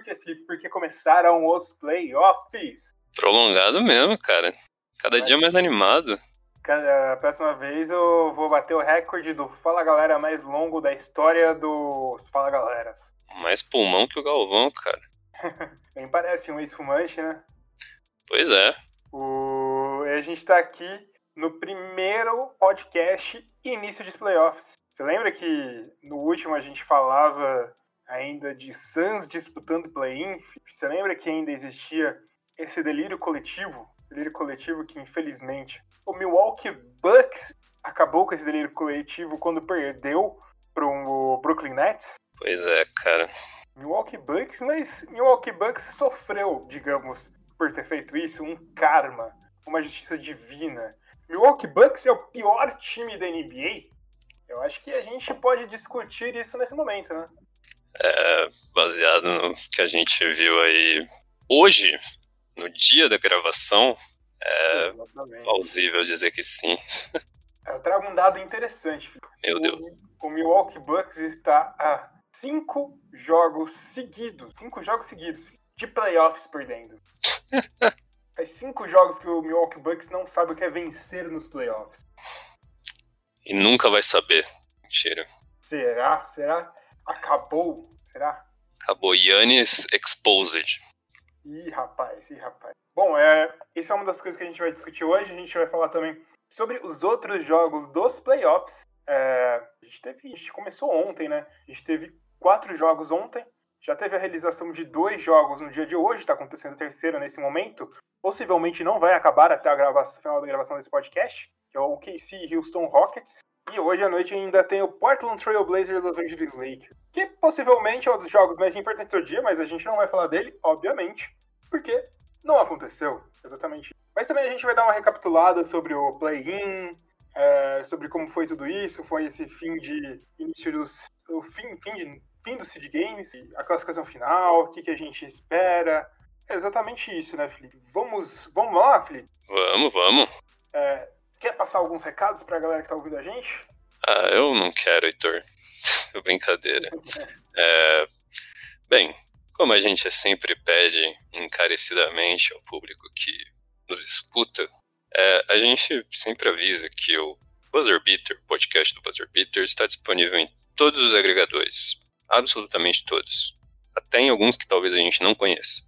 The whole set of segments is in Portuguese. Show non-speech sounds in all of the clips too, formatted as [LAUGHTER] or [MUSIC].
por que, Felipe? Porque começaram os playoffs. Prolongado mesmo, cara. Cada Mas, dia mais animado. A próxima vez eu vou bater o recorde do Fala Galera mais longo da história dos Fala Galeras. Mais pulmão que o Galvão, cara. [LAUGHS] Nem parece um ex-fumante, né? Pois é. O... A gente tá aqui no primeiro podcast início de playoffs. Você lembra que no último a gente falava ainda de Suns disputando play-in? Você lembra que ainda existia esse delírio coletivo? Delírio coletivo que, infelizmente, o Milwaukee Bucks acabou com esse delírio coletivo quando perdeu para o Brooklyn Nets? Pois é, cara. Milwaukee Bucks, mas Milwaukee Bucks sofreu, digamos, por ter feito isso, um karma, uma justiça divina. Milwaukee Bucks é o pior time da NBA? Eu acho que a gente pode discutir isso nesse momento, né? É, baseado no que a gente viu aí hoje, no dia da gravação, é Exatamente. plausível dizer que sim. Eu trago um dado interessante. Filho. Meu o, Deus. O Milwaukee Bucks está a cinco jogos seguidos, cinco jogos seguidos de playoffs perdendo. [LAUGHS] Faz cinco jogos que o Milwaukee Bucks não sabe o que é vencer nos playoffs. E nunca vai saber. Mentira. Será? Será? Acabou? Será? Acabou. Yannis Exposed. Ih, rapaz, ih, rapaz. Bom, é, essa é uma das coisas que a gente vai discutir hoje. A gente vai falar também sobre os outros jogos dos playoffs. É, a, gente teve, a gente começou ontem, né? A gente teve quatro jogos ontem. Já teve a realização de dois jogos no dia de hoje, está acontecendo o terceiro nesse momento possivelmente não vai acabar até a gravação, final da gravação desse podcast, que é o KC Houston Rockets. E hoje à noite ainda tem o Portland Trail Blazers Los Angeles Lakers, que possivelmente é um dos jogos mais importantes do dia, mas a gente não vai falar dele, obviamente, porque não aconteceu exatamente. Mas também a gente vai dar uma recapitulada sobre o play-in, é, sobre como foi tudo isso, foi esse fim de início dos o fim, fim, de, fim do seed games, a classificação final, o que, que a gente espera, é exatamente isso, né, Felipe? Vamos, vamos lá, Felipe? Vamos, vamos. É, quer passar alguns recados pra galera que tá ouvindo a gente? Ah, eu não quero, Heitor. [LAUGHS] Brincadeira. É, bem, como a gente sempre pede encarecidamente ao público que nos escuta, é, a gente sempre avisa que o Buzzer Beater, o podcast do Buzzer Beater, está disponível em todos os agregadores. Absolutamente todos. Até em alguns que talvez a gente não conheça.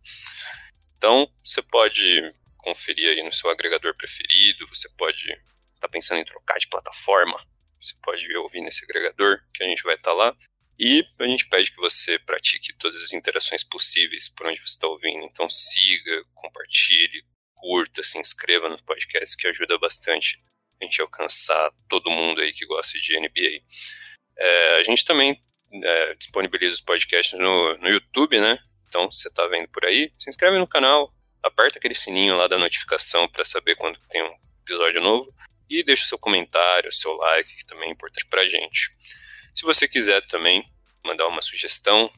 Então, você pode conferir aí no seu agregador preferido, você pode estar tá pensando em trocar de plataforma, você pode ouvir nesse agregador, que a gente vai estar tá lá. E a gente pede que você pratique todas as interações possíveis por onde você está ouvindo. Então siga, compartilhe, curta, se inscreva no podcast, que ajuda bastante a gente alcançar todo mundo aí que gosta de NBA. É, a gente também é, disponibiliza os podcasts no, no YouTube, né? Então, se você está vendo por aí, se inscreve no canal, aperta aquele sininho lá da notificação para saber quando tem um episódio novo e deixa o seu comentário, o seu like, que também é importante para a gente. Se você quiser também mandar uma sugestão,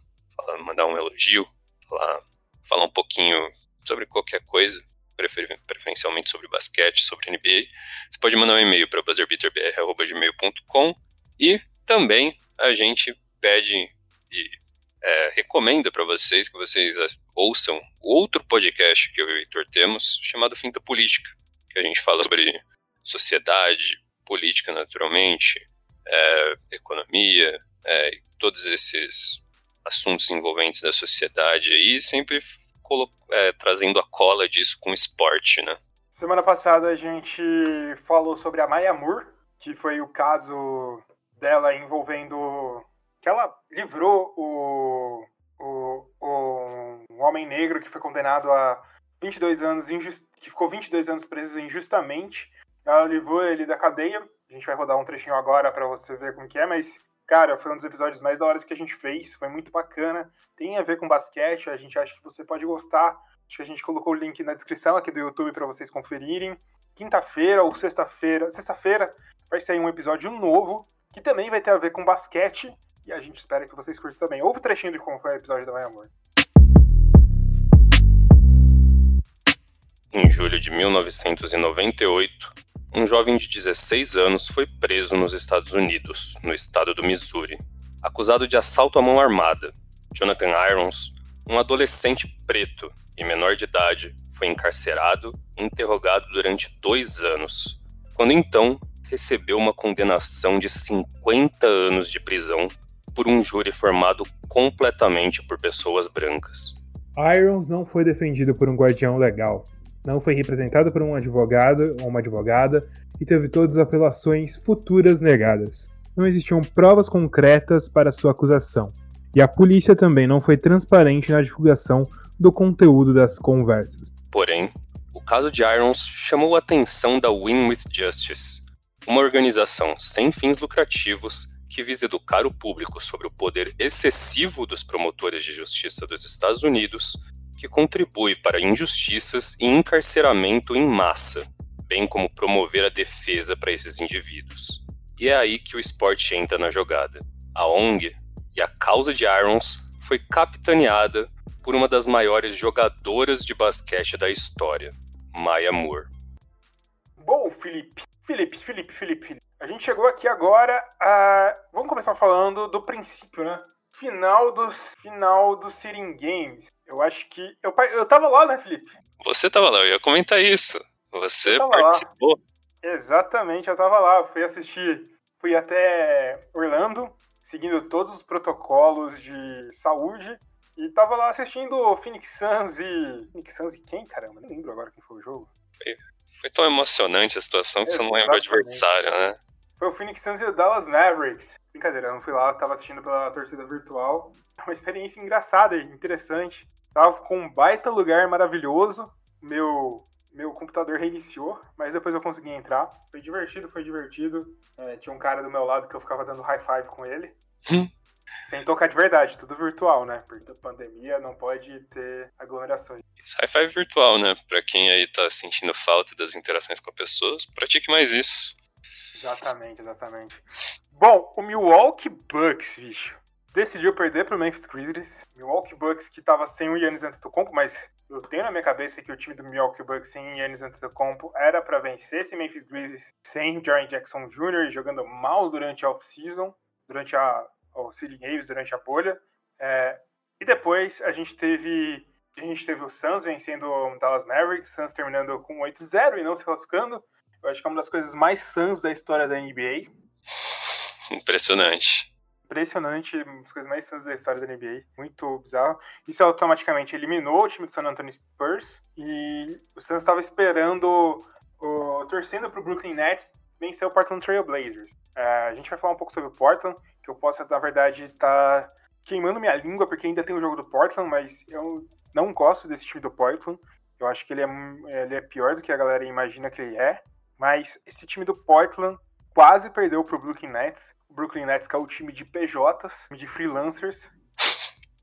mandar um elogio, falar, falar um pouquinho sobre qualquer coisa, prefer, preferencialmente sobre basquete, sobre NBA, você pode mandar um e-mail para buzzerbeaterbr.gmail.com e também a gente pede e é, recomenda para vocês que vocês ouçam outro podcast que eu e o Heitor temos, chamado Finta Política, que a gente fala sobre sociedade, política naturalmente, é, economia, é, todos esses assuntos envolventes da sociedade aí, sempre é, trazendo a cola disso com esporte, né? Semana passada a gente falou sobre a Maya Moore, que foi o caso dela envolvendo que ela livrou o, um homem negro que foi condenado a 22 anos, que ficou 22 anos preso injustamente. Ela livrou ele da cadeia. A gente vai rodar um trechinho agora para você ver como que é, mas cara, foi um dos episódios mais da hora que a gente fez, foi muito bacana. Tem a ver com basquete, a gente acha que você pode gostar. Acho que a gente colocou o link na descrição aqui do YouTube para vocês conferirem. Quinta-feira ou sexta-feira, sexta-feira vai sair um episódio novo que também vai ter a ver com basquete e a gente espera que vocês curtam também. Ouve o trechinho de como foi o episódio da Vai Amor. Em julho de 1998, um jovem de 16 anos foi preso nos Estados Unidos, no estado do Missouri, acusado de assalto à mão armada. Jonathan Irons, um adolescente preto e menor de idade, foi encarcerado e interrogado durante dois anos, quando então recebeu uma condenação de 50 anos de prisão por um júri formado completamente por pessoas brancas. Irons não foi defendido por um guardião legal, não foi representado por um advogado ou uma advogada e teve todas as apelações futuras negadas. Não existiam provas concretas para sua acusação, e a polícia também não foi transparente na divulgação do conteúdo das conversas. Porém, o caso de Irons chamou a atenção da Win with Justice, uma organização sem fins lucrativos que visa educar o público sobre o poder excessivo dos promotores de justiça dos Estados Unidos que contribui para injustiças e encarceramento em massa, bem como promover a defesa para esses indivíduos. E é aí que o esporte entra na jogada. A ONG e a causa de Irons foi capitaneada por uma das maiores jogadoras de basquete da história, Maya Moore. Bom, Felipe, Felipe, Felipe, Felipe, a gente chegou aqui agora a. Vamos começar falando do princípio, né? Final do final do Sirin Games. Eu acho que. Eu, eu tava lá, né, Felipe? Você tava lá, eu ia comentar isso. Você participou. Lá. Exatamente, eu tava lá. Fui assistir. Fui até Orlando, seguindo todos os protocolos de saúde. E tava lá assistindo Phoenix Suns e. Phoenix Suns e quem, caramba? Não lembro agora quem foi o jogo. Foi, foi tão emocionante a situação que você não lembra o adversário, né? Foi o Phoenix Suns e o Dallas Mavericks. Brincadeira, eu não fui lá, eu tava assistindo pela torcida virtual. É uma experiência engraçada e interessante. Tava com um baita lugar maravilhoso. Meu, meu computador reiniciou, mas depois eu consegui entrar. Foi divertido, foi divertido. É, tinha um cara do meu lado que eu ficava dando high five com ele. Hum. Sem tocar de verdade, tudo virtual, né? Porque a pandemia não pode ter aglomerações. Isso, high five virtual, né? Pra quem aí tá sentindo falta das interações com pessoas, pratique mais isso. Exatamente, exatamente. Bom, o Milwaukee Bucks, bicho, decidiu perder pro Memphis Grizzlies. Milwaukee Bucks que tava sem o Yannis Antetokounmpo, mas eu tenho na minha cabeça que o time do Milwaukee Bucks sem Yannis Antetokounmpo era para vencer esse Memphis Grizzlies sem Jaren Jackson Jr. jogando mal durante a off-season, durante a o City Games, durante a bolha. É, e depois a gente teve a gente teve o Suns vencendo o Dallas Mavericks, Suns terminando com 8-0 e não se classificando. Eu acho que é uma das coisas mais sãs da história da NBA. Impressionante. Impressionante, uma das coisas mais sãs da história da NBA. Muito bizarro. Isso automaticamente eliminou o time do San Antonio Spurs. E o Suns estava esperando, o, torcendo para o Brooklyn Nets vencer o Portland Trail Blazers. É, a gente vai falar um pouco sobre o Portland, que eu posso, na verdade, estar tá queimando minha língua, porque ainda tem o jogo do Portland, mas eu não gosto desse time do Portland. Eu acho que ele é, ele é pior do que a galera imagina que ele é. Mas esse time do Portland quase perdeu para o Brooklyn Nets. O Brooklyn Nets que é o time de PJs, de freelancers,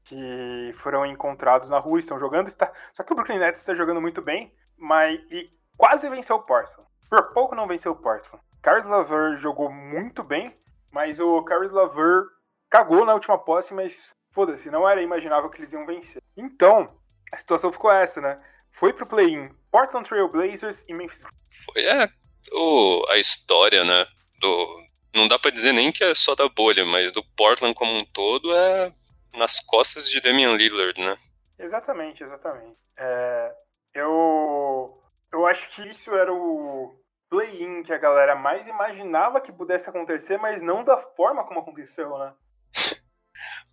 que foram encontrados na rua, estão jogando. Está... Só que o Brooklyn Nets está jogando muito bem, mas e quase venceu o Portland. Por pouco não venceu o Portland. Caris Laver jogou muito bem, mas o Caris Laver cagou na última posse, mas foda-se, não era imaginável que eles iam vencer. Então, a situação ficou essa, né? Foi pro play-in Portland Trail Blazers e Memphis. Foi, é, o, a história, né? Do, não dá para dizer nem que é só da bolha, mas do Portland como um todo é nas costas de Damian Lillard, né? Exatamente, exatamente. É, eu, eu acho que isso era o play-in que a galera mais imaginava que pudesse acontecer, mas não da forma como aconteceu, né? [LAUGHS]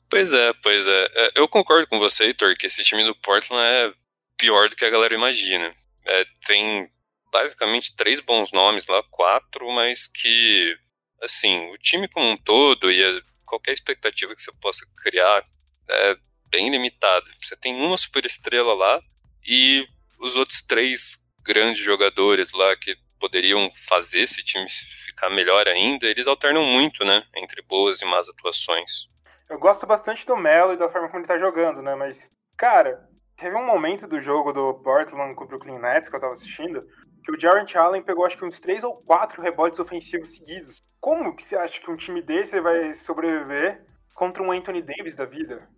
pois é, pois é. é. Eu concordo com você, Heitor, que esse time do Portland é pior do que a galera imagina. É, tem basicamente três bons nomes lá, quatro, mas que, assim, o time como um todo e a, qualquer expectativa que você possa criar é bem limitada. Você tem uma superestrela lá e os outros três grandes jogadores lá que poderiam fazer esse time ficar melhor ainda, eles alternam muito, né, entre boas e más atuações. Eu gosto bastante do Melo e da forma como ele tá jogando, né, mas, cara, teve um momento do jogo do Portland com o Brooklyn Nets que eu tava assistindo, que o Jarrett Allen pegou acho que uns três ou quatro rebotes ofensivos seguidos. Como que você acha que um time desse vai sobreviver contra um Anthony Davis da vida?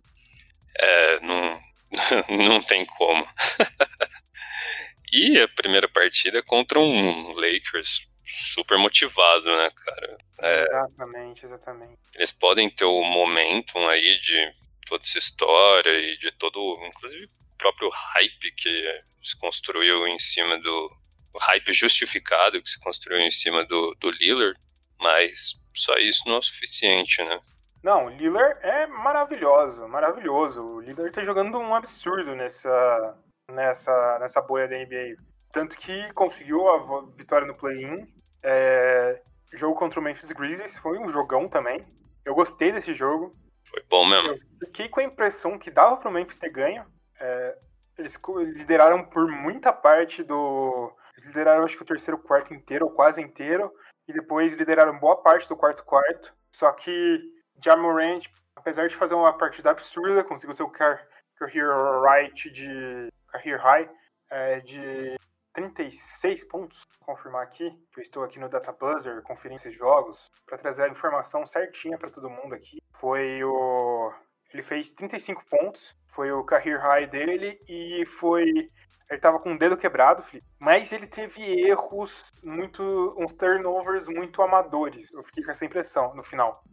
É, não, [LAUGHS] não tem como. [LAUGHS] e a primeira partida é contra um Lakers super motivado, né, cara? É, exatamente, exatamente. Eles podem ter o momentum aí de toda essa história e de todo, inclusive, o próprio hype que se construiu em cima do. O hype justificado que se construiu em cima do, do Lillard, mas só isso não é suficiente, né? Não, o Lillard é maravilhoso, maravilhoso. O Lillard tá jogando um absurdo nessa, nessa, nessa bolha da NBA. Tanto que conseguiu a vitória no play-in. É, jogo contra o Memphis Grizzlies foi um jogão também. Eu gostei desse jogo. Foi bom mesmo. Eu fiquei com a impressão que dava pro Memphis ter ganho. É, eles lideraram por muita parte do. Eles lideraram acho que o terceiro quarto inteiro, ou quase inteiro. E depois lideraram boa parte do quarto quarto. Só que Jamorant, apesar de fazer uma partida absurda, conseguiu seu career right de. career high é, de 36 pontos, vou confirmar aqui, que eu estou aqui no Data Buzzer conferindo esses jogos, para trazer a informação certinha para todo mundo aqui. Foi o. Ele fez 35 pontos, foi o career high dele e foi. Ele estava com o dedo quebrado, Felipe, mas ele teve erros muito. uns turnovers muito amadores. Eu fiquei com essa impressão no final.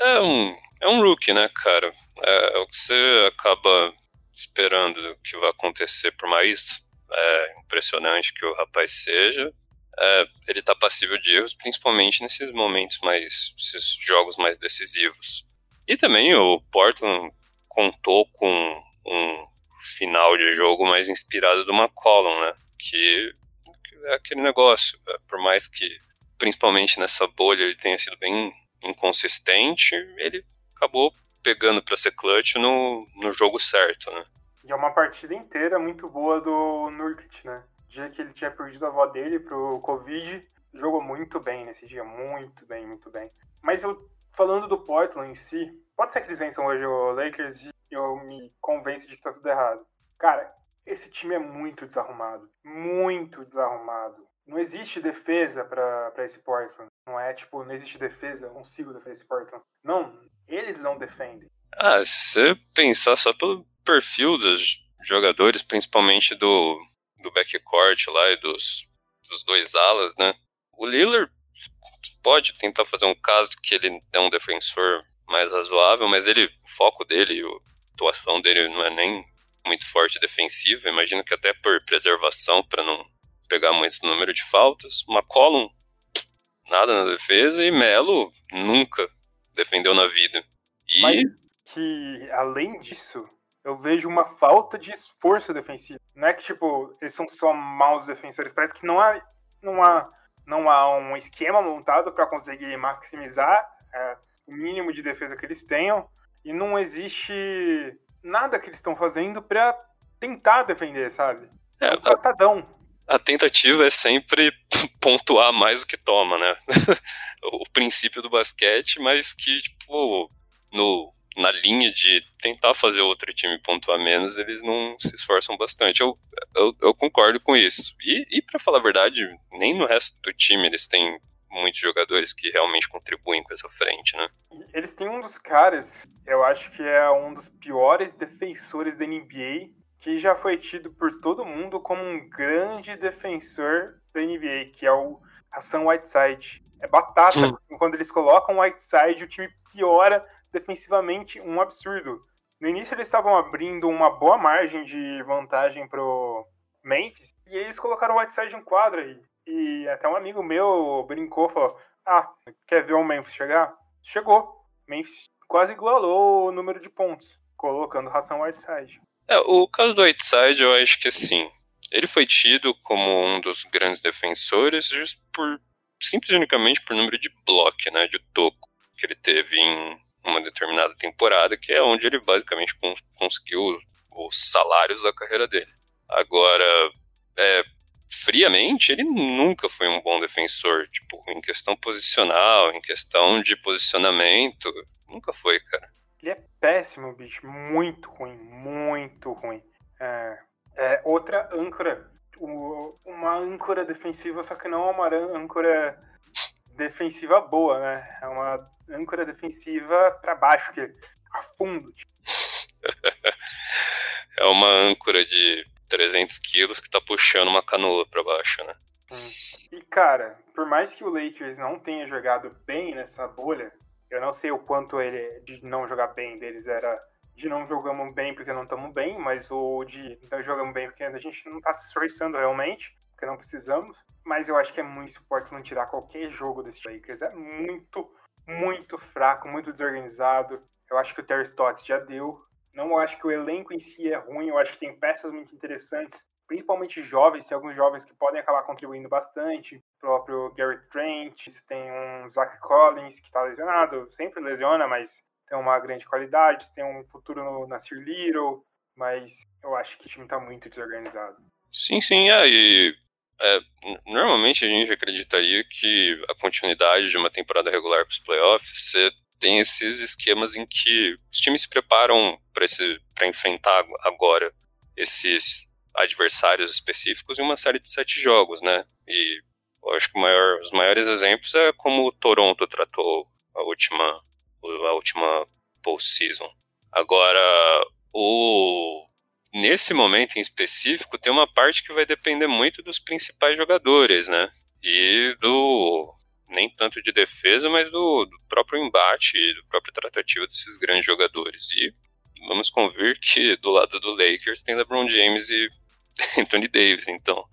É um, é um rookie, né, cara? É, é o que você acaba esperando que vai acontecer, por mais é, impressionante que o rapaz seja, é, ele está passível de erros, principalmente nesses momentos mais, esses jogos mais decisivos. E também o Portland contou com um final de jogo mais inspirado do McCollum, né? Que, é aquele negócio, é, por mais que, principalmente nessa bolha, ele tenha sido bem inconsistente, ele acabou pegando para ser clutch no, no jogo certo, né? E é uma partida inteira muito boa do Nurkic, né? Dia que ele tinha perdido a avó dele pro Covid, jogou muito bem nesse dia, muito bem, muito bem. Mas eu, falando do Portland em si, pode ser que eles vençam hoje o Lakers e eu me convenço de que tá tudo errado. Cara, esse time é muito desarrumado, muito desarrumado. Não existe defesa para esse Portland. Não é tipo, não existe defesa, eu consigo defender esse Portland. Não, eles não defendem. Ah, se você pensar só pelo perfil dos jogadores, principalmente do, do backcourt lá e dos, dos dois alas, né? O Lillard pode tentar fazer um caso que ele é um defensor mais razoável, mas ele, o foco dele, a atuação dele não é nem muito forte defensiva. Imagino que até por preservação, para não pegar muito número de faltas. McCollum, nada na defesa, e Melo nunca defendeu na vida. E... Mas que, além disso, eu vejo uma falta de esforço defensivo. Não é que, tipo, eles são só maus defensores. Parece que não há, não há, não há um esquema montado para conseguir maximizar é, o mínimo de defesa que eles tenham. E não existe nada que eles estão fazendo para tentar defender, sabe? É, é um catadão. A, a tentativa é sempre [LAUGHS] pontuar mais do que toma, né? [LAUGHS] o princípio do basquete, mas que, tipo, no na linha de tentar fazer outro time pontuar menos, eles não se esforçam bastante. Eu, eu, eu concordo com isso. E, e para falar a verdade, nem no resto do time eles têm muitos jogadores que realmente contribuem com essa frente, né? Eles têm um dos caras, eu acho que é um dos piores defensores da NBA, que já foi tido por todo mundo como um grande defensor da NBA, que é o Hassan Whiteside. É batata, hum. quando eles colocam o Whiteside, o time piora defensivamente um absurdo. No início eles estavam abrindo uma boa margem de vantagem pro Memphis e eles colocaram o Whiteside em quadra aí. E até um amigo meu brincou, falou: Ah, quer ver o Memphis chegar? Chegou. Memphis quase igualou o número de pontos, colocando ração Whiteside. É, o caso do Whiteside, eu acho que assim, ele foi tido como um dos grandes defensores just por simples e unicamente por número de bloco, né, de toco que ele teve em uma determinada temporada, que é onde ele basicamente conseguiu os salários da carreira dele. Agora, é, friamente, ele nunca foi um bom defensor, tipo, em questão posicional, em questão de posicionamento, nunca foi, cara. Ele é péssimo, bicho, muito ruim, muito ruim. É, é outra âncora, uma âncora defensiva, só que não uma âncora defensiva boa, né? É uma âncora defensiva para baixo, que a fundo. Tipo. [LAUGHS] é uma âncora de 300 quilos que tá puxando uma canoa para baixo, né? E, cara, por mais que o Lakers não tenha jogado bem nessa bolha, eu não sei o quanto ele de não jogar bem deles era de não jogamos bem porque não estamos bem, mas o de não jogamos bem porque a gente não está se esforçando realmente, porque não precisamos. Mas eu acho que é muito suporte não tirar qualquer jogo desse Lakers. É muito, muito fraco, muito desorganizado. Eu acho que o Terry Stotts já deu. Não acho que o elenco em si é ruim, eu acho que tem peças muito interessantes, principalmente jovens, tem alguns jovens que podem acabar contribuindo bastante. O próprio Gary Trent, você tem um Zach Collins que está lesionado, sempre lesiona, mas tem uma grande qualidade, tem um futuro no Nasir Little, mas eu acho que o time está muito desorganizado. Sim, sim, é, e é, normalmente a gente acreditaria que a continuidade de uma temporada regular para os playoffs você tem esses esquemas em que os times se preparam para enfrentar agora esses adversários específicos em uma série de sete jogos, né? E eu acho que maior, os maiores exemplos é como o Toronto tratou a última, a última postseason. Agora, o nesse momento em específico, tem uma parte que vai depender muito dos principais jogadores, né? E do nem tanto de defesa, mas do, do próprio embate, do próprio tratativo desses grandes jogadores. E vamos convir que do lado do Lakers tem LeBron James e [LAUGHS] Anthony Davis. Então,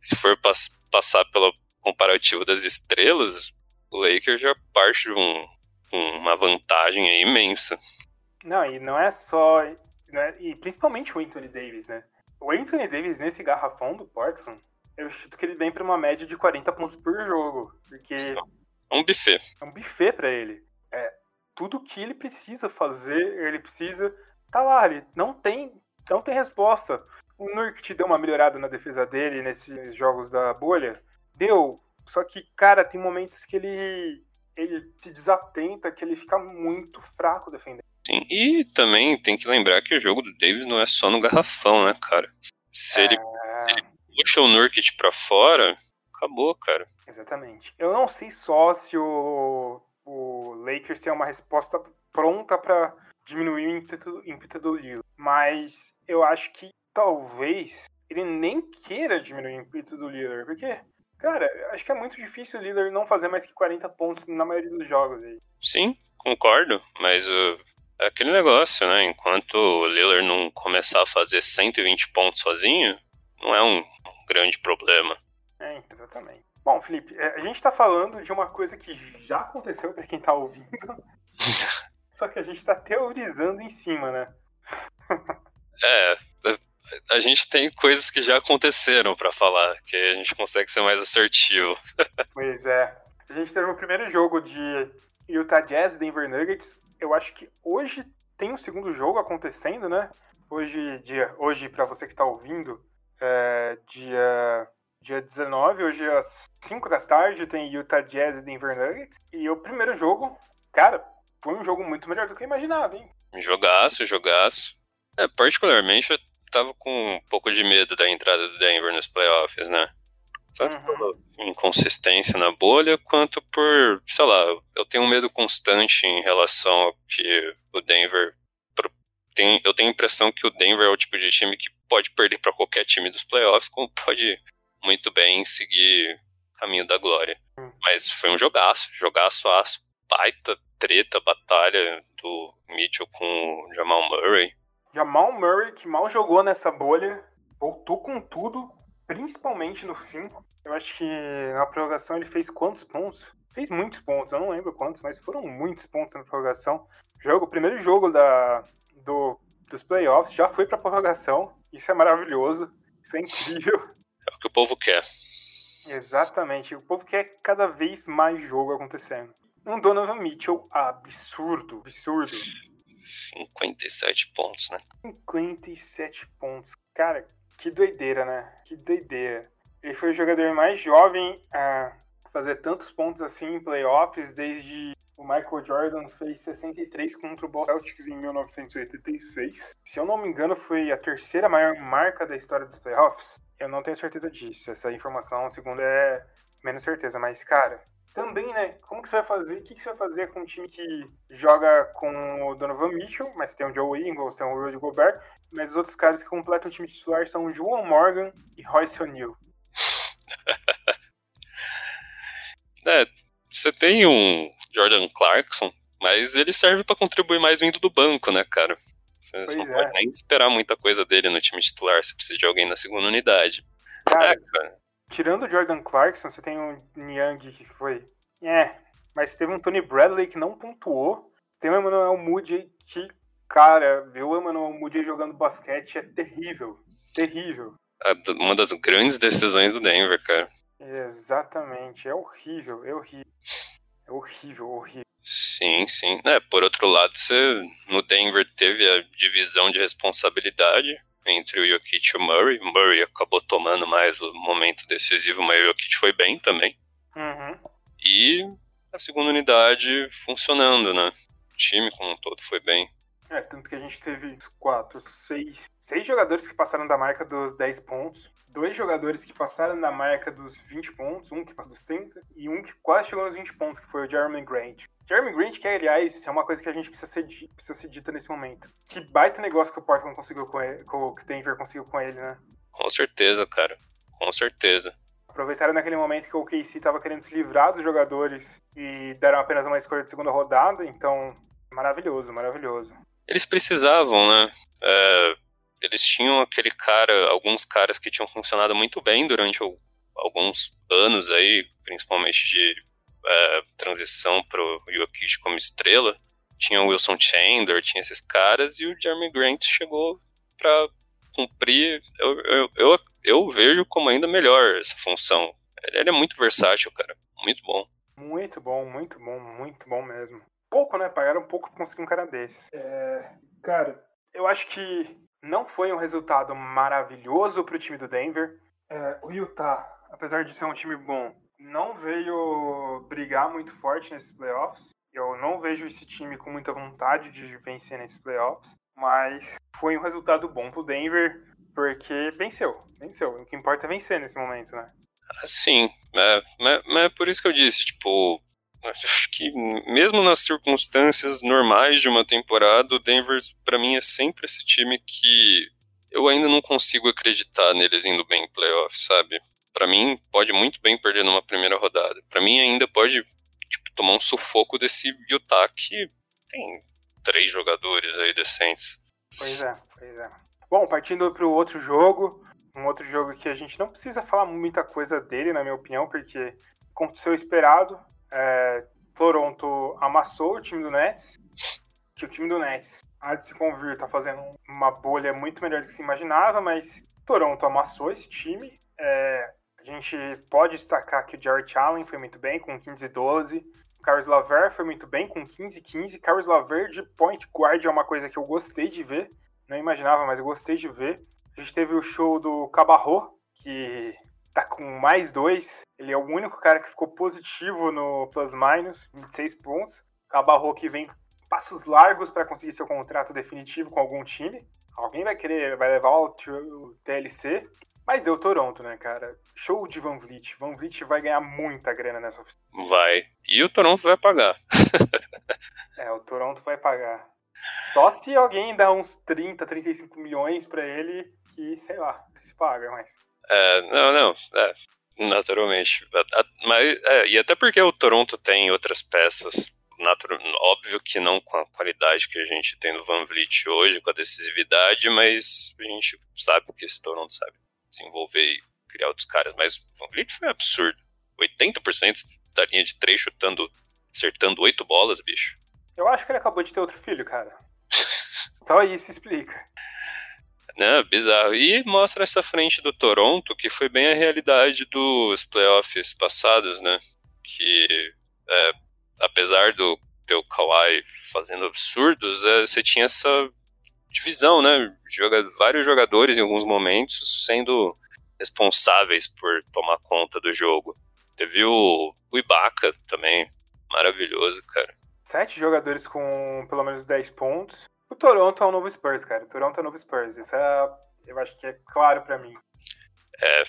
se for pass passar pelo comparativo das estrelas, o Lakers já parte de um, uma vantagem imensa. Não, e não é só. Né, e principalmente o Anthony Davis, né? O Anthony Davis nesse garrafão do Portland eu chuto que ele vem para uma média de 40 pontos por jogo. Porque. É um buffet. É um buffet para ele. É, tudo que ele precisa fazer, ele precisa. Tá lá, ele não tem, não tem resposta. O Nurk deu uma melhorada na defesa dele nesses jogos da bolha. Deu. Só que, cara, tem momentos que ele. Ele se desatenta, que ele fica muito fraco defendendo. Sim, e também tem que lembrar que o jogo do Davis não é só no garrafão, né, cara? Se, é... ele, se ele puxa o Nurkic pra fora, acabou, cara. Exatamente. Eu não sei só se o, o Lakers tem uma resposta pronta para diminuir o ímpeto, ímpeto do Lillard, mas eu acho que talvez ele nem queira diminuir o ímpeto do Lillard, porque, cara, acho que é muito difícil o Lillard não fazer mais que 40 pontos na maioria dos jogos aí. Sim, concordo, mas uh, é aquele negócio, né? Enquanto o Lillard não começar a fazer 120 pontos sozinho, não é um grande problema. É, exatamente. Bom, Felipe, é, a gente está falando de uma coisa que já aconteceu para quem está ouvindo, [LAUGHS] só que a gente está teorizando em cima, né? é, a gente tem coisas que já aconteceram para falar, que a gente consegue ser mais assertivo. [LAUGHS] pois é. A gente teve o primeiro jogo de Utah Jazz Denver Nuggets. Eu acho que hoje tem um segundo jogo acontecendo, né? Hoje, dia, hoje para você que está ouvindo, é, dia, dia 19, hoje às 5 da tarde, tem Utah Jazz e Denver Nuggets. E o primeiro jogo, cara, foi um jogo muito melhor do que eu imaginava, hein? Jogaço, jogaço. É, particularmente, eu tava com um pouco de medo da entrada do Denver nos playoffs, né? Tanto uhum. pela inconsistência na bolha, quanto por, sei lá, eu tenho um medo constante em relação ao que o Denver. Tem, eu tenho a impressão que o Denver é o tipo de time que pode perder para qualquer time dos playoffs, como pode muito bem seguir caminho da glória. Hum. Mas foi um jogaço, jogaço aço, baita treta, batalha do Mitchell com o Jamal Murray. Jamal Murray, que mal jogou nessa bolha, voltou com tudo, principalmente no fim. Eu acho que na prorrogação ele fez quantos pontos? Fez muitos pontos, eu não lembro quantos, mas foram muitos pontos na prorrogação. Jogo, o primeiro jogo da, do, dos playoffs já foi pra prorrogação. Isso é maravilhoso. Isso é incrível. É o que o povo quer. Exatamente. O povo quer cada vez mais jogo acontecendo. Um Donovan Mitchell absurdo, absurdo. 57 pontos, né? 57 pontos. Cara, que doideira, né? Que doideira. Ele foi o jogador mais jovem a fazer tantos pontos assim em playoffs desde o Michael Jordan fez 63 contra o Boston Celtics em 1986. Se eu não me engano, foi a terceira maior marca da história dos playoffs. Eu não tenho certeza disso. Essa informação, segundo, é menos certeza. Mas, cara, também, né? Como que você vai fazer? O que, que você vai fazer com um time que joga com o Donovan Mitchell, mas tem o Joe Ingles, tem o Rudy Gobert, mas os outros caras que completam o time titular são o João Morgan e Royce O'Neal. [LAUGHS] é, você tem um Jordan Clarkson, mas ele serve para contribuir mais vindo do banco, né, cara? Você pois não é. pode nem esperar muita coisa dele no time titular, você precisa de alguém na segunda unidade. Cara, é, cara. tirando o Jordan Clarkson, você tem um Niang que foi. É, mas teve um Tony Bradley que não pontuou. Tem o Emmanuel Moody que, cara, ver o Emmanuel Moody jogando basquete é terrível. Terrível. Uma das grandes decisões do Denver, cara. Exatamente, é horrível, é horrível. É horrível, horrível. Sim, sim. É, por outro lado, você no Denver teve a divisão de responsabilidade entre o Jokic e o Murray. O Murray acabou tomando mais o momento decisivo, mas o Jokic foi bem também. Uhum. E a segunda unidade funcionando, né? O time como um todo foi bem. É, tanto que a gente teve quatro, seis, seis jogadores que passaram da marca dos 10 pontos dois jogadores que passaram da marca dos 20 pontos, um que passou dos 30 e um que quase chegou nos 20 pontos, que foi o Jeremy Grant. Jeremy Grant, que aliás é uma coisa que a gente precisa ser, precisa ser dita nesse momento. Que baita negócio que o Portland conseguiu com ele, que o Denver conseguiu com ele, né? Com certeza, cara. Com certeza. Aproveitaram naquele momento que o KC estava querendo se livrar dos jogadores e deram apenas uma escolha de segunda rodada, então maravilhoso, maravilhoso. Eles precisavam, né? É eles tinham aquele cara, alguns caras que tinham funcionado muito bem durante alguns anos aí, principalmente de é, transição pro Jokic como estrela. Tinha o Wilson Chandler, tinha esses caras, e o Jeremy Grant chegou para cumprir. Eu, eu, eu, eu, vejo como ainda melhor essa função. Ele, ele é muito versátil, cara. Muito bom. Muito bom, muito bom, muito bom mesmo. Pouco, né? Pagaram um pouco pra conseguir um cara desses. É, cara, eu acho que não foi um resultado maravilhoso para o time do Denver. É, o Utah, apesar de ser um time bom, não veio brigar muito forte nesses playoffs. Eu não vejo esse time com muita vontade de vencer nesses playoffs, mas foi um resultado bom para o Denver, porque venceu, venceu. O que importa é vencer nesse momento, né? Sim, é, mas, mas é por isso que eu disse, tipo, acho que mesmo nas circunstâncias normais de uma temporada, o Denver para mim é sempre esse time que eu ainda não consigo acreditar neles indo bem em playoffs, sabe? Para mim pode muito bem perder numa primeira rodada. Para mim ainda pode tipo, tomar um sufoco desse Utah que tem três jogadores aí decentes. Pois é, pois é. Bom, partindo para o outro jogo, um outro jogo que a gente não precisa falar muita coisa dele, na minha opinião, porque aconteceu esperado, é, Toronto amassou o time do Nets, que o time do Nets, há de se convir, tá fazendo uma bolha muito melhor do que se imaginava, mas Toronto amassou esse time. É, a gente pode destacar que o Jared Allen foi muito bem, com 15 e 12. O Carlos Laver foi muito bem, com 15 e 15. Carlos Laver de point guard é uma coisa que eu gostei de ver. Não imaginava, mas eu gostei de ver. A gente teve o show do Cabarro, que tá com mais dois. Ele é o único cara que ficou positivo no plus minus, 26 pontos. Cabarro que vem passos largos para conseguir seu contrato definitivo com algum time. Alguém vai querer, vai levar o TLC. Mas deu Toronto, né, cara? Show de Van Vliet. Van Vliet vai ganhar muita grana nessa oficina. Vai. E o Toronto vai pagar. [LAUGHS] é, o Toronto vai pagar. Só se alguém dá uns 30, 35 milhões para ele, que, sei lá, se paga, mas. É, não, não. É, naturalmente. Mas, é, e até porque o Toronto tem outras peças. Natural, óbvio que não com a qualidade que a gente tem no Van Vliet hoje, com a decisividade, mas a gente sabe que esse Toronto sabe desenvolver e criar outros caras. Mas o Van Vliet foi absurdo. 80% da linha de três chutando, acertando oito bolas, bicho. Eu acho que ele acabou de ter outro filho, cara. [LAUGHS] Só isso explica. Né, bizarro. E mostra essa frente do Toronto, que foi bem a realidade dos playoffs passados, né? Que, é, apesar do teu Kawhi fazendo absurdos, é, você tinha essa divisão, né? Joga, vários jogadores em alguns momentos sendo responsáveis por tomar conta do jogo. Teve o, o Ibaka também, maravilhoso, cara. Sete jogadores com pelo menos 10 pontos. O Toronto é o novo Spurs, cara. O Toronto é o novo Spurs. Isso é, eu acho que é claro para mim. É.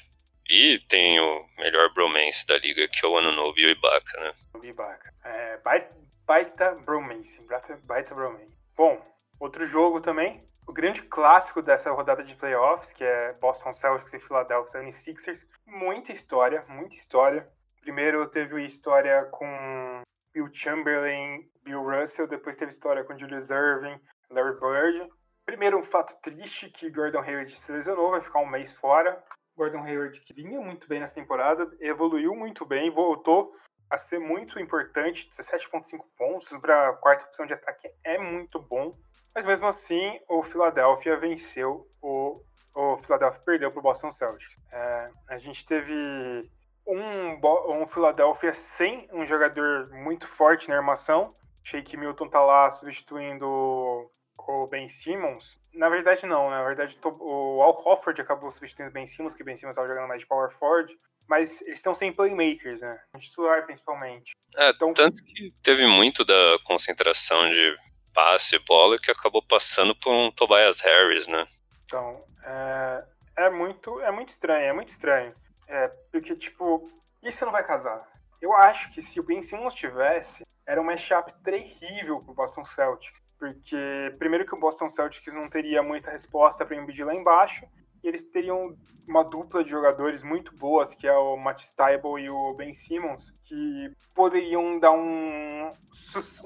E tem o melhor bromance da liga, que é o Anunobi e o Ibaka, né? O Ibaka. É, baita, baita bromance. Baita, baita bromance. Bom, outro jogo também. O grande clássico dessa rodada de playoffs, que é Boston Celtics e Philadelphia 76ers. Muita história, muita história. Primeiro teve história com Bill Chamberlain, Bill Russell, depois teve história com Julius Irving, Larry Bird. Primeiro, um fato triste que Gordon Hayward se lesionou, vai ficar um mês fora. Gordon Hayward, que vinha muito bem nessa temporada, evoluiu muito bem, voltou a ser muito importante, 17,5 pontos para a quarta opção de ataque é muito bom. Mas mesmo assim, o Philadelphia venceu, o, o Philadelphia perdeu para o Boston Celtics. É, a gente teve um, um Philadelphia sem um jogador muito forte na armação. Shake Milton tá lá substituindo o Ben Simmons. Na verdade, não. Na verdade, o Al Hofford acabou substituindo o Ben Simmons, que o Ben Simmons estava jogando mais de power forward. Mas eles estão sem playmakers, né? Titular, principalmente. É, então, tanto que teve muito da concentração de passe e bola que acabou passando por um Tobias Harris, né? Então, é, é muito, é muito estranho, é muito estranho. É, porque, tipo, isso não vai casar. Eu acho que se o Ben Simmons tivesse, era um matchup terrível pro Boston Celtics. Porque, primeiro que o Boston Celtics não teria muita resposta para impedir lá embaixo, e eles teriam uma dupla de jogadores muito boas, que é o Matt Stiebel e o Ben Simmons, que poderiam dar um,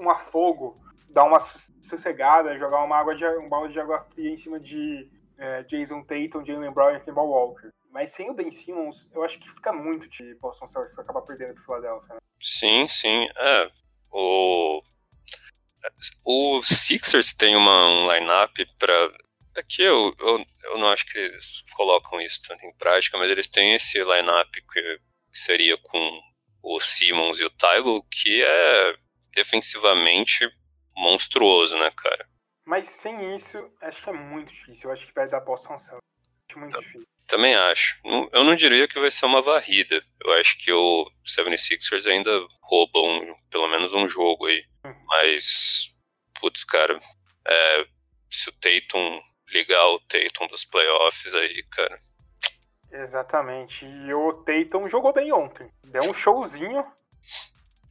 um afogo, dar uma sossegada, jogar uma água de, um balde de água fria em cima de é, Jason Tatum, Jalen Brown e Kemba Walker. Mas sem o Ben Simmons, eu acho que fica muito de Boston Celtics acabar perdendo pro Philadelphia. Né? Sim, sim. É, o... o Sixers tem uma, um line-up para Aqui eu, eu, eu não acho que eles colocam isso tanto em prática, mas eles têm esse line-up que, seria com o Simmons e o Tyler, que é defensivamente monstruoso, né, cara? Mas sem isso, acho que é muito difícil. Eu acho que vai dar Boston Celtics. Acho muito tá. difícil. Também acho. Eu não diria que vai ser uma varrida. Eu acho que o 76ers ainda rouba um, pelo menos um jogo aí. Hum. Mas, putz, cara, é, se o Tatum ligar o Tatum dos playoffs aí, cara. Exatamente. E o Tatum jogou bem ontem. Deu um showzinho.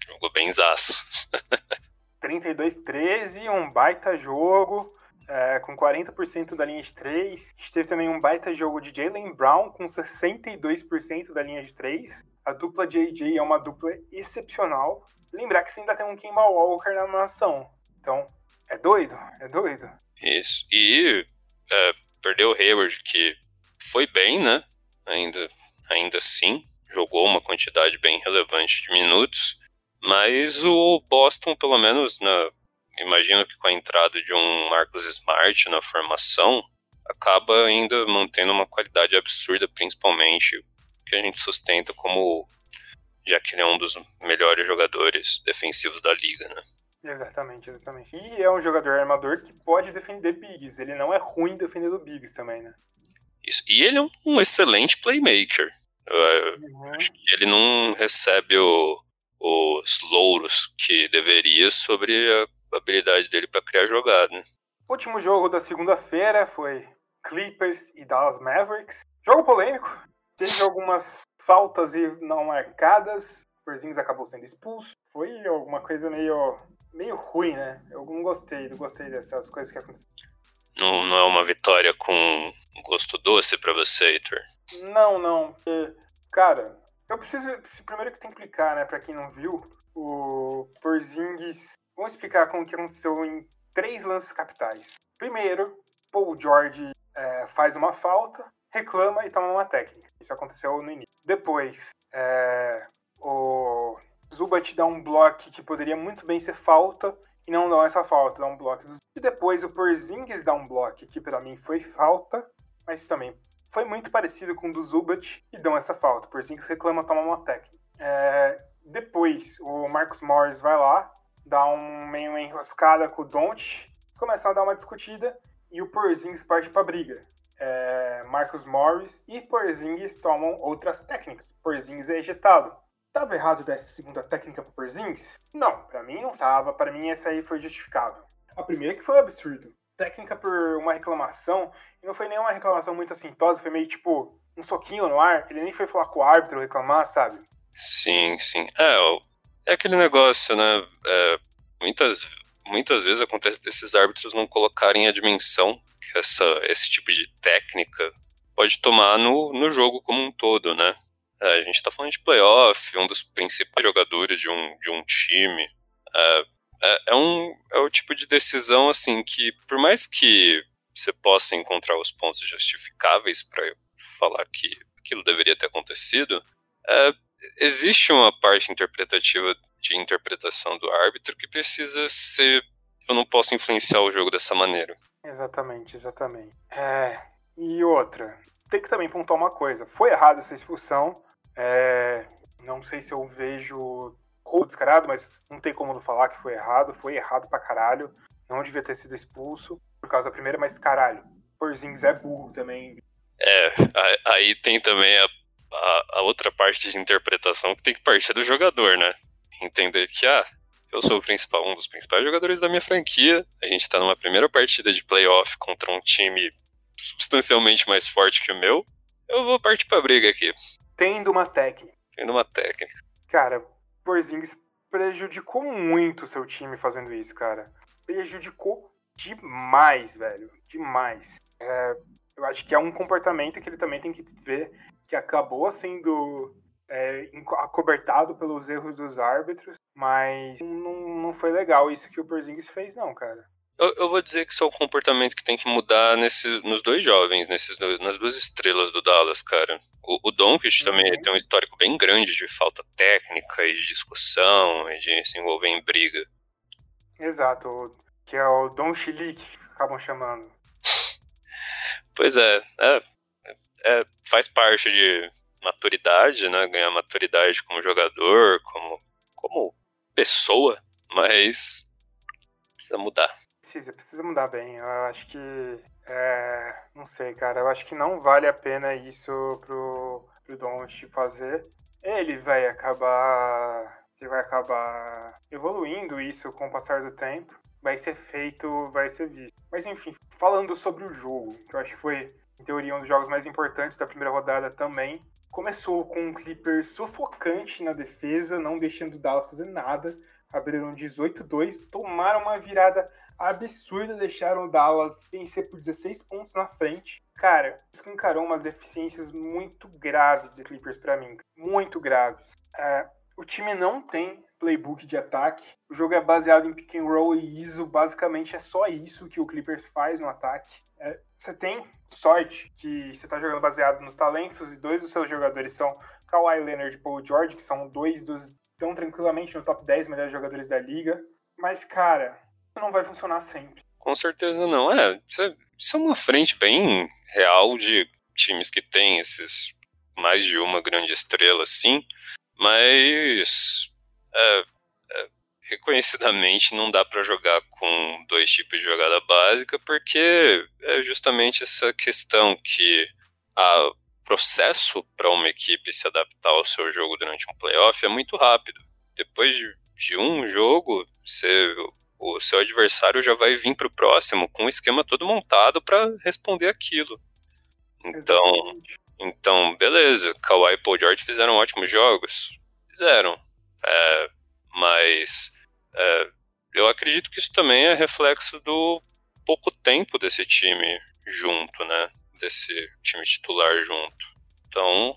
Jogou bem zaço. [LAUGHS] 32-13, um baita jogo. É, com 40% da linha de 3. A gente teve também um baita jogo de Jalen Brown com 62% da linha de 3. A dupla JJ é uma dupla excepcional. Lembrar que você ainda tem um Kemba Walker na nação. Então, é doido, é doido. Isso. E é, perdeu o Hayward, que foi bem, né? Ainda, ainda assim, jogou uma quantidade bem relevante de minutos. Mas o Boston, pelo menos, na, imagino que com a entrada de um Marcus Smart na formação, acaba ainda mantendo uma qualidade absurda, principalmente que a gente sustenta como já que ele é um dos melhores jogadores defensivos da liga, né? Exatamente, exatamente. E é um jogador armador que pode defender bigs. Ele não é ruim defendendo bigs também, né? Isso. E ele é um excelente playmaker. Uhum. Acho que ele não recebe o, os louros que deveria sobre a habilidade dele para criar jogada. Né? O último jogo da segunda-feira foi Clippers e Dallas Mavericks. Jogo polêmico. Teve algumas faltas e não marcadas. O Porzingis acabou sendo expulso. Foi alguma coisa meio meio ruim, né? Eu não gostei, não gostei dessas coisas que aconteceram. Não, não é uma vitória com gosto doce para você, Heitor? Não, não. Porque, cara, eu preciso. Primeiro que tem que explicar, né, pra quem não viu, o Porzingis. Vamos explicar como que aconteceu em três lances capitais. Primeiro, Paul George é, faz uma falta, reclama e toma uma técnica. Isso aconteceu no início. Depois, é, o Zubat dá um bloco que poderia muito bem ser falta e não dá essa falta, dá um bloco. E depois o Porzingis dá um bloco que para mim foi falta, mas também foi muito parecido com o do Zubat e dão essa falta. Porzingis reclama tomar uma técnica. É, depois o Marcos Morris vai lá, dá um meio uma enroscada com o Don't, começam a dar uma discutida e o Porzingis parte para briga. É, Marcos Morris e Porzingis tomam outras técnicas. Porzingis é ejetado. Tava errado dessa segunda técnica pro Porzingis? Não, para mim não tava. Para mim essa aí foi justificável. A primeira que foi um absurdo. Técnica por uma reclamação, e não foi nenhuma reclamação muito assintosa, foi meio tipo um soquinho no ar. Ele nem foi falar com o árbitro reclamar, sabe? Sim, sim. É, é aquele negócio, né? É, muitas, muitas vezes acontece desses árbitros não colocarem a dimensão que essa, esse tipo de técnica pode tomar no, no jogo como um todo, né? É, a gente tá falando de playoff, um dos principais jogadores de um, de um time. É, é, é, um, é o tipo de decisão, assim, que por mais que você possa encontrar os pontos justificáveis para falar que aquilo deveria ter acontecido, é, existe uma parte interpretativa de interpretação do árbitro que precisa ser. Eu não posso influenciar o jogo dessa maneira. Exatamente, exatamente. É, e outra, tem que também pontuar uma coisa. Foi errada essa expulsão. É, não sei se eu vejo roubo descarado, mas não tem como não falar que foi errado. Foi errado pra caralho. Não devia ter sido expulso por causa da primeira, mas caralho. Porzingis é burro também. É, aí tem também a, a, a, outra parte de interpretação que tem que partir do jogador, né? Entender que, ah, eu sou o principal, um dos principais jogadores da minha franquia, a gente tá numa primeira partida de playoff contra um time substancialmente mais forte que o meu, eu vou partir pra briga aqui. Tendo uma técnica. Tendo uma técnica. Cara, Porzingis prejudicou muito o seu time fazendo isso, cara. Prejudicou demais, velho. Demais. É, eu acho que é um comportamento que ele também tem que ver que acabou sendo é, acobertado pelos erros dos árbitros, mas não, não foi legal isso que o Porzingis fez, não, cara. Eu, eu, vou dizer que isso é um comportamento que tem que mudar nesse, nos dois jovens, nesses, nas duas estrelas do Dallas, cara. O, o Doncic uhum. também tem um histórico bem grande de falta técnica e de discussão e de se envolver em briga. Exato, que é o Don que acabam chamando. pois é, é, é, faz parte de maturidade, né? Ganhar maturidade como jogador, como, como pessoa, mas precisa mudar. Precisa, precisa mudar bem. Eu acho que. É, não sei, cara. Eu acho que não vale a pena isso pro, pro Don't fazer. Ele vai acabar. Ele vai acabar evoluindo isso com o passar do tempo. Vai ser feito, vai ser visto. Mas enfim, falando sobre o jogo, que eu acho que foi, em teoria, um dos jogos mais importantes da primeira rodada também. Começou com um Clipper sufocante na defesa, não deixando o Dallas fazer nada. Abriram 18-2, tomaram uma virada absurda, deixaram o Dallas vencer por 16 pontos na frente. Cara, escancarou umas deficiências muito graves de Clippers para mim. Muito graves. É, o time não tem playbook de ataque. O jogo é baseado em pick and roll e ISO. Basicamente é só isso que o Clippers faz no ataque. É, você tem sorte que você está jogando baseado no talentos e dois dos seus jogadores são Kawhi Leonard e Paul George, que são dois dos tão tranquilamente no top 10 melhores jogadores da liga. Mas, cara, não vai funcionar sempre. Com certeza não. É, isso é uma frente bem real de times que têm esses mais de uma grande estrela, assim, mas é, é, reconhecidamente não dá para jogar com dois tipos de jogada básica, porque é justamente essa questão que o processo para uma equipe se adaptar ao seu jogo durante um playoff é muito rápido. Depois de, de um jogo, você, o seu adversário já vai vir para o próximo com o esquema todo montado para responder aquilo. Então, então, beleza, Kawhi e Paul George fizeram ótimos jogos. Fizeram. É, mas é, eu acredito que isso também é reflexo do pouco tempo desse time junto, né? Desse time titular junto. Então.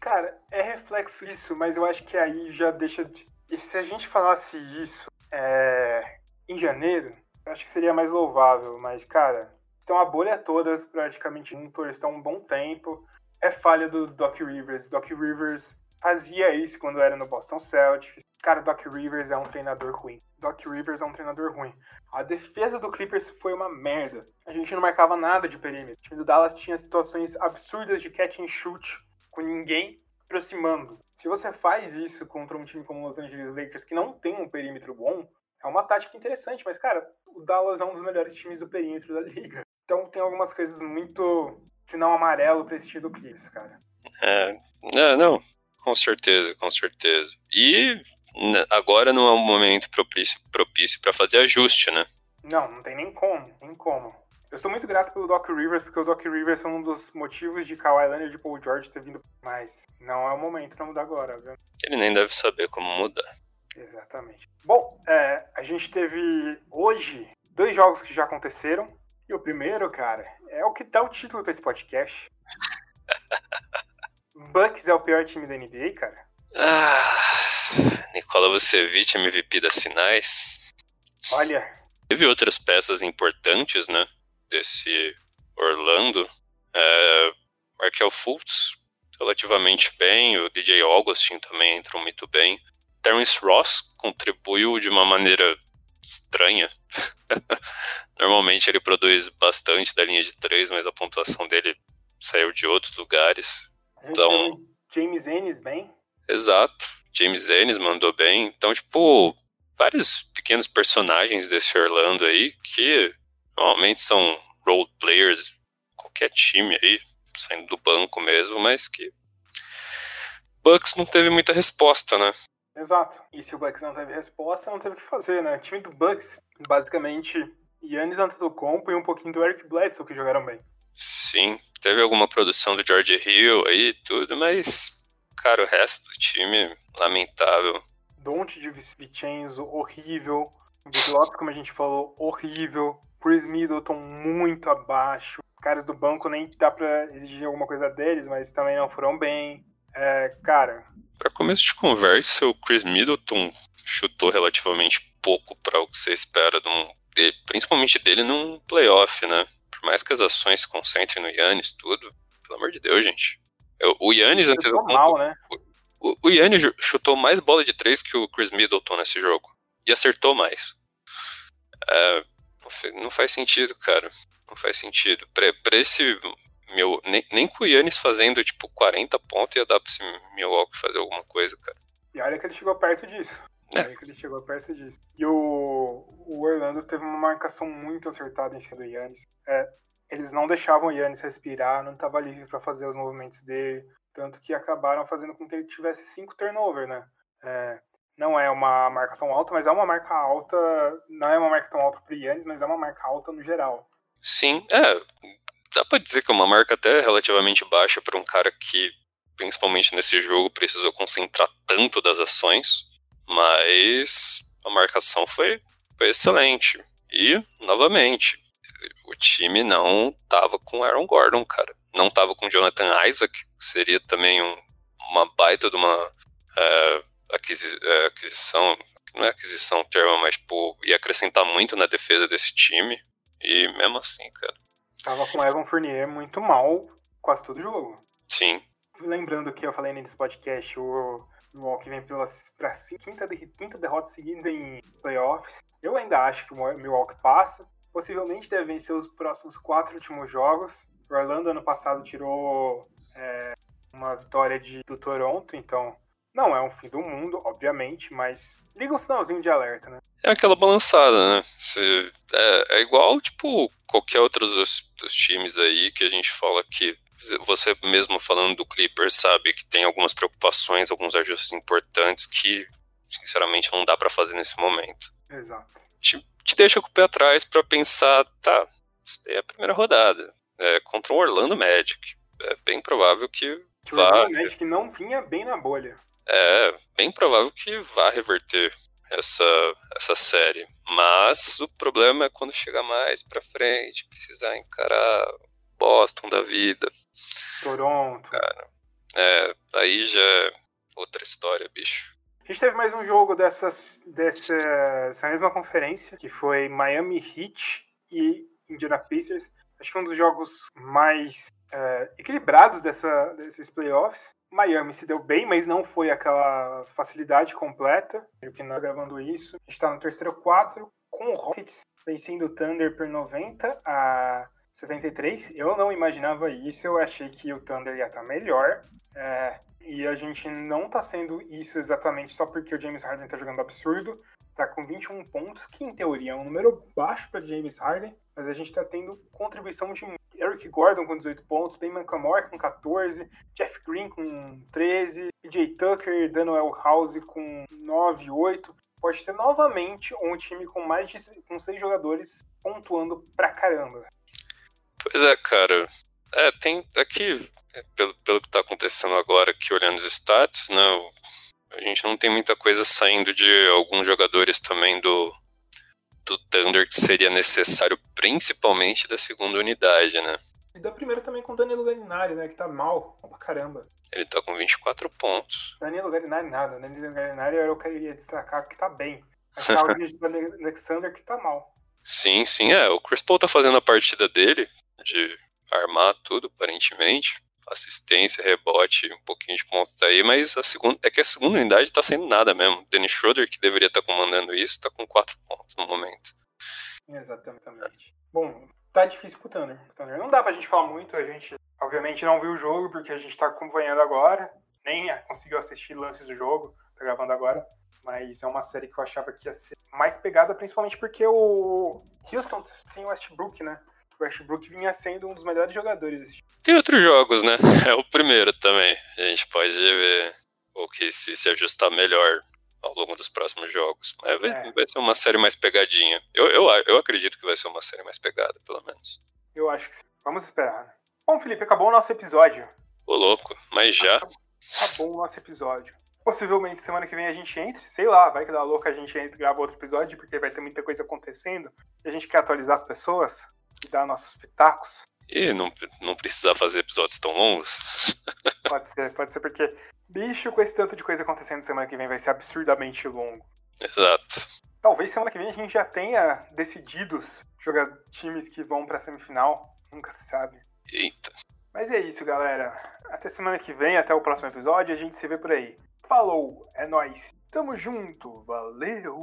Cara, é reflexo disso, mas eu acho que aí já deixa de. Se a gente falasse isso é, em janeiro, eu acho que seria mais louvável. Mas, cara, estão a bolha todas praticamente juntos, estão um bom tempo. É falha do Doc Rivers. Doc Rivers fazia isso quando era no Boston Celtics. Cara, Doc Rivers é um treinador ruim. Doc Rivers é um treinador ruim. A defesa do Clippers foi uma merda. A gente não marcava nada de perímetro. O time do Dallas tinha situações absurdas de catch and shoot com ninguém aproximando. Se você faz isso contra um time como os Los Angeles Lakers que não tem um perímetro bom, é uma tática interessante, mas cara, o Dallas é um dos melhores times do perímetro da liga. Então tem algumas coisas muito sinal amarelo para esse time do Clippers, cara. É, não, não, com certeza, com certeza. E né, agora não é um momento propício propício para fazer ajuste, né? Não, não tem nem como, nem como. Eu sou muito grato pelo Doc Rivers, porque o Doc Rivers foi um dos motivos de Kawhi Leonard e de Paul George ter vindo, mas não é o momento para mudar agora, viu? Ele nem deve saber como mudar. Exatamente. Bom, é, a gente teve hoje dois jogos que já aconteceram. E o primeiro, cara, é o que dá o título para esse podcast. [LAUGHS] Bucks é o pior time da NBA, cara? Ah, Nicola Vucevic, MVP das finais. Olha. Teve outras peças importantes, né? Desse Orlando. É, Markel Fultz, relativamente bem. O DJ Augustin também entrou muito bem. Terence Ross contribuiu de uma maneira estranha. [LAUGHS] Normalmente ele produz bastante da linha de três, mas a pontuação dele saiu de outros lugares. Então, James Ennis bem? Exato. James Ennis mandou bem. Então, tipo, vários pequenos personagens desse Orlando aí que normalmente são role players, qualquer time aí, saindo do banco mesmo, mas que Bucks não teve muita resposta, né? Exato. E se o Bucks não teve resposta, não teve o que fazer, né? O time do Bucks, basicamente, Yannis Antetokounmpo e um pouquinho do Eric Bledsoe que jogaram bem. Sim, teve alguma produção do George Hill aí e tudo, mas, cara, o resto do time, lamentável. Don't de Vincenzo, horrível. Lopes, como a gente falou, horrível. Chris Middleton, muito abaixo. Os caras do banco nem dá pra exigir alguma coisa deles, mas também não foram bem. É, cara. Para começo de conversa, o Chris Middleton chutou relativamente pouco para o que você espera, de um, de, principalmente dele num playoff, né? Por mais que as ações se concentrem no Yannis, tudo. Pelo amor de Deus, gente. Eu, o Yannis antes do mal, né? O, o Yannis chutou mais bola de três que o Chris Middleton nesse jogo. E acertou mais. É, não faz sentido, cara. Não faz sentido. Pra, pra esse meu, nem, nem com o Yannis fazendo, tipo, 40 pontos ia dar pra esse Milwaukee fazer alguma coisa, cara. E olha que ele chegou perto disso. É. Que ele chegou perto disso. E o, o Orlando teve uma marcação muito acertada em cima do Yannis. É, eles não deixavam o Yannis respirar, não estava livre para fazer os movimentos dele. Tanto que acabaram fazendo com que ele tivesse cinco turnover, né? É, não é uma marca tão alta, mas é uma marca alta. Não é uma marca tão alta pro Yannis, mas é uma marca alta no geral. Sim, é dá pra dizer que é uma marca até relativamente baixa para um cara que, principalmente nesse jogo, precisou concentrar tanto das ações, mas a marcação foi, foi excelente. E, novamente, o time não tava com Aaron Gordon, cara. Não tava com Jonathan Isaac, que seria também um, uma baita de uma é, aquisi, é, aquisição, não é aquisição o termo, mas tipo, ia acrescentar muito na defesa desse time. E mesmo assim, cara, Tava com o Evan Fournier muito mal quase todo jogo. Sim. Lembrando que eu falei nesse podcast, o Milwaukee vem pela pra quinta, quinta derrota seguida em playoffs. Eu ainda acho que o Milwaukee passa. Possivelmente deve vencer os próximos quatro últimos jogos. O Orlando ano passado tirou é, uma vitória de, do Toronto, então não é um fim do mundo, obviamente, mas liga um sinalzinho de alerta, né? É aquela balançada, né? É, é, igual, tipo, qualquer outro dos, dos, times aí que a gente fala que você mesmo falando do Clippers sabe que tem algumas preocupações, alguns ajustes importantes que, sinceramente, não dá para fazer nesse momento. Exato. Te, te deixa com o pé atrás para pensar, tá, isso é a primeira rodada. É, contra o Orlando Magic. É bem provável que, que vá... O Orlando Magic não vinha bem na bolha é bem provável que vá reverter essa, essa série. Mas o problema é quando chegar mais pra frente, precisar encarar Boston da vida. Toronto. Cara, é, aí já é outra história, bicho. A gente teve mais um jogo dessas, dessa, dessa mesma conferência, que foi Miami Heat e Indiana Pacers. Acho que é um dos jogos mais é, equilibrados dessa, desses playoffs. Miami se deu bem, mas não foi aquela facilidade completa. Eu que não gravando isso. A gente está no terceiro 4 com o Rockets vencendo o Thunder por 90 a 73. Eu não imaginava isso, eu achei que o Thunder ia estar tá melhor. É, e a gente não está sendo isso exatamente só porque o James Harden está jogando absurdo. Está com 21 pontos, que em teoria é um número baixo para James Harden, mas a gente está tendo contribuição de Eric Gordon com 18 pontos, Ben McLemore com 14, Jeff Green com 13, PJ Tucker, Daniel House com 9, 8. Pode ter novamente um time com mais de com seis jogadores pontuando pra caramba. Pois é, cara. É, tem aqui, pelo, pelo que tá acontecendo agora aqui, olhando os stats, né, a gente não tem muita coisa saindo de alguns jogadores também do, do Thunder que seria necessário principalmente da segunda unidade, né? E da primeira também com o Danilo Galinari, né? Que tá mal pra caramba. Ele tá com 24 pontos. Danilo Galinari nada. Danilo Galinari eu queria destacar que tá bem. Mas tá o do Alexander que tá mal. Sim, sim, é. O Chris Paul tá fazendo a partida dele, de armar tudo, aparentemente. Assistência, rebote, um pouquinho de ponto tá aí, mas a segunda, é que a segunda unidade tá sendo nada mesmo. Dennis Schroeder, que deveria estar tá comandando isso, tá com 4 pontos no momento. Exatamente. Bom, tá difícil pro Thunder. Thunder. Não dá pra gente falar muito, a gente obviamente não viu o jogo porque a gente tá acompanhando agora, nem conseguiu assistir lances do jogo, tá gravando agora, mas é uma série que eu achava que ia ser mais pegada, principalmente porque o Houston tem o Westbrook, né? O Westbrook vinha sendo um dos melhores jogadores desse Tem outros jogos, né? [LAUGHS] É o primeiro também. A gente pode ver o que se, se ajustar melhor ao longo dos próximos jogos. Mas vai, é. vai ser uma série mais pegadinha. Eu, eu, eu acredito que vai ser uma série mais pegada, pelo menos. Eu acho que sim. Vamos esperar. Né? Bom, Felipe, acabou o nosso episódio. Ô, louco, mas já? Acabou o nosso episódio. Possivelmente semana que vem a gente entre, sei lá, vai que dá louco a gente entre e grava outro episódio, porque vai ter muita coisa acontecendo. E a gente quer atualizar as pessoas e dar nossos pitacos. E não, não precisar fazer episódios tão longos. [LAUGHS] Pode ser, pode ser porque Bicho, com esse tanto de coisa acontecendo semana que vem, vai ser absurdamente longo. Exato. Talvez semana que vem a gente já tenha decididos jogar times que vão pra semifinal. Nunca se sabe. Eita. Mas é isso, galera. Até semana que vem, até o próximo episódio. A gente se vê por aí. Falou, é nós. Tamo junto. Valeu.